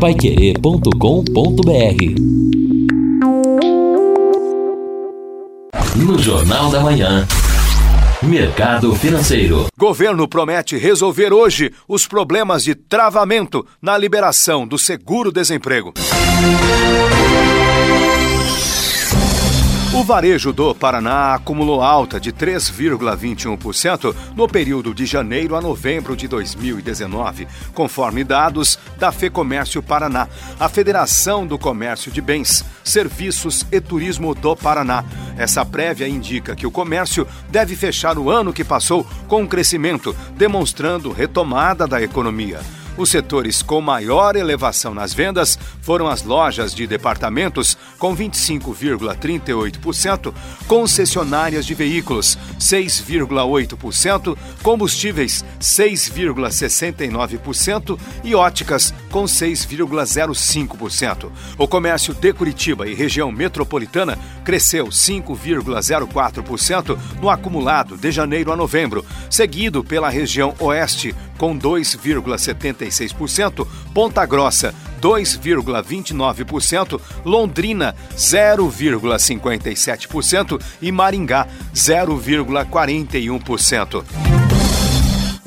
paiquerê.com.br No Jornal da Manhã. Mercado Financeiro. Governo promete resolver hoje os problemas de travamento na liberação do seguro-desemprego. O varejo do Paraná acumulou alta de 3,21% no período de janeiro a novembro de 2019, conforme dados da FEComércio Paraná, a Federação do Comércio de Bens, Serviços e Turismo do Paraná. Essa prévia indica que o comércio deve fechar o ano que passou com um crescimento, demonstrando retomada da economia. Os setores com maior elevação nas vendas foram as lojas de departamentos, com 25,38%, concessionárias de veículos, 6,8%, combustíveis, 6,69% e óticas, com 6,05%. O comércio de Curitiba e região metropolitana cresceu 5,04% no acumulado de janeiro a novembro, seguido pela região oeste, com 2,76%, Ponta Grossa 2,29%, Londrina 0,57% e Maringá 0,41%.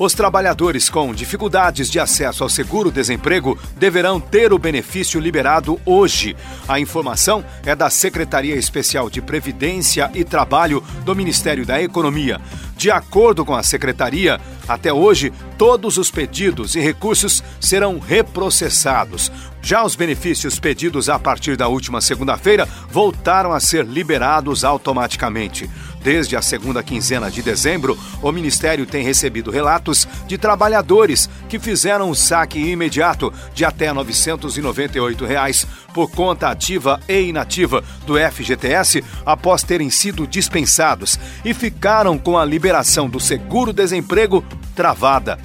Os trabalhadores com dificuldades de acesso ao seguro-desemprego deverão ter o benefício liberado hoje. A informação é da Secretaria Especial de Previdência e Trabalho do Ministério da Economia. De acordo com a secretaria, até hoje, todos os pedidos e recursos serão reprocessados. Já os benefícios pedidos a partir da última segunda-feira voltaram a ser liberados automaticamente. Desde a segunda quinzena de dezembro, o Ministério tem recebido relatos de trabalhadores que fizeram o saque imediato de até 998 reais por conta ativa e inativa do FGTS após terem sido dispensados e ficaram com a liberação do seguro-desemprego travada.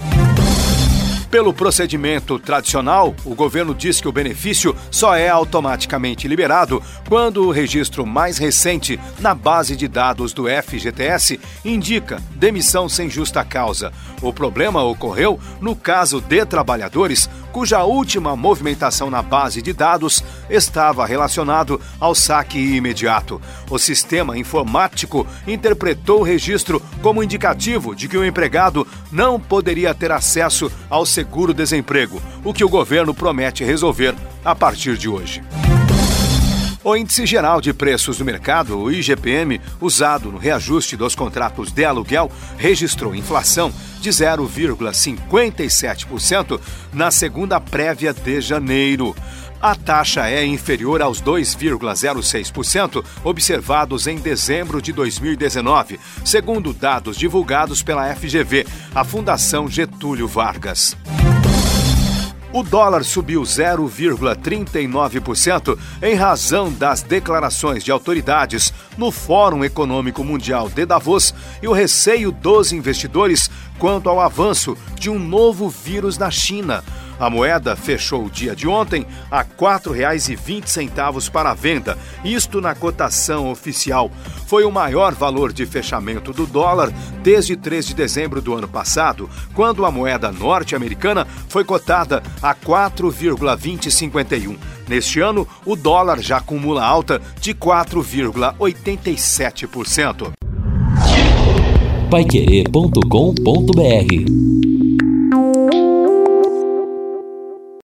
Pelo procedimento tradicional, o governo diz que o benefício só é automaticamente liberado quando o registro mais recente na base de dados do FGTS indica demissão sem justa causa. O problema ocorreu no caso de trabalhadores cuja última movimentação na base de dados estava relacionado ao saque imediato. O sistema informático interpretou o registro como indicativo de que o empregado não poderia ter acesso ao seguro-desemprego, o que o governo promete resolver a partir de hoje. O Índice Geral de Preços do Mercado, o IGPM, usado no reajuste dos contratos de aluguel, registrou inflação de 0,57% na segunda prévia de janeiro. A taxa é inferior aos 2,06% observados em dezembro de 2019, segundo dados divulgados pela FGV, a Fundação Getúlio Vargas. O dólar subiu 0,39% em razão das declarações de autoridades no Fórum Econômico Mundial de Davos e o receio dos investidores quanto ao avanço de um novo vírus na China. A moeda fechou o dia de ontem a R$ 4,20 para a venda, isto na cotação oficial. Foi o maior valor de fechamento do dólar desde 3 de dezembro do ano passado, quando a moeda norte-americana foi cotada a 4,2051. Neste ano, o dólar já acumula alta de 4,87%. Paiquerê.com.br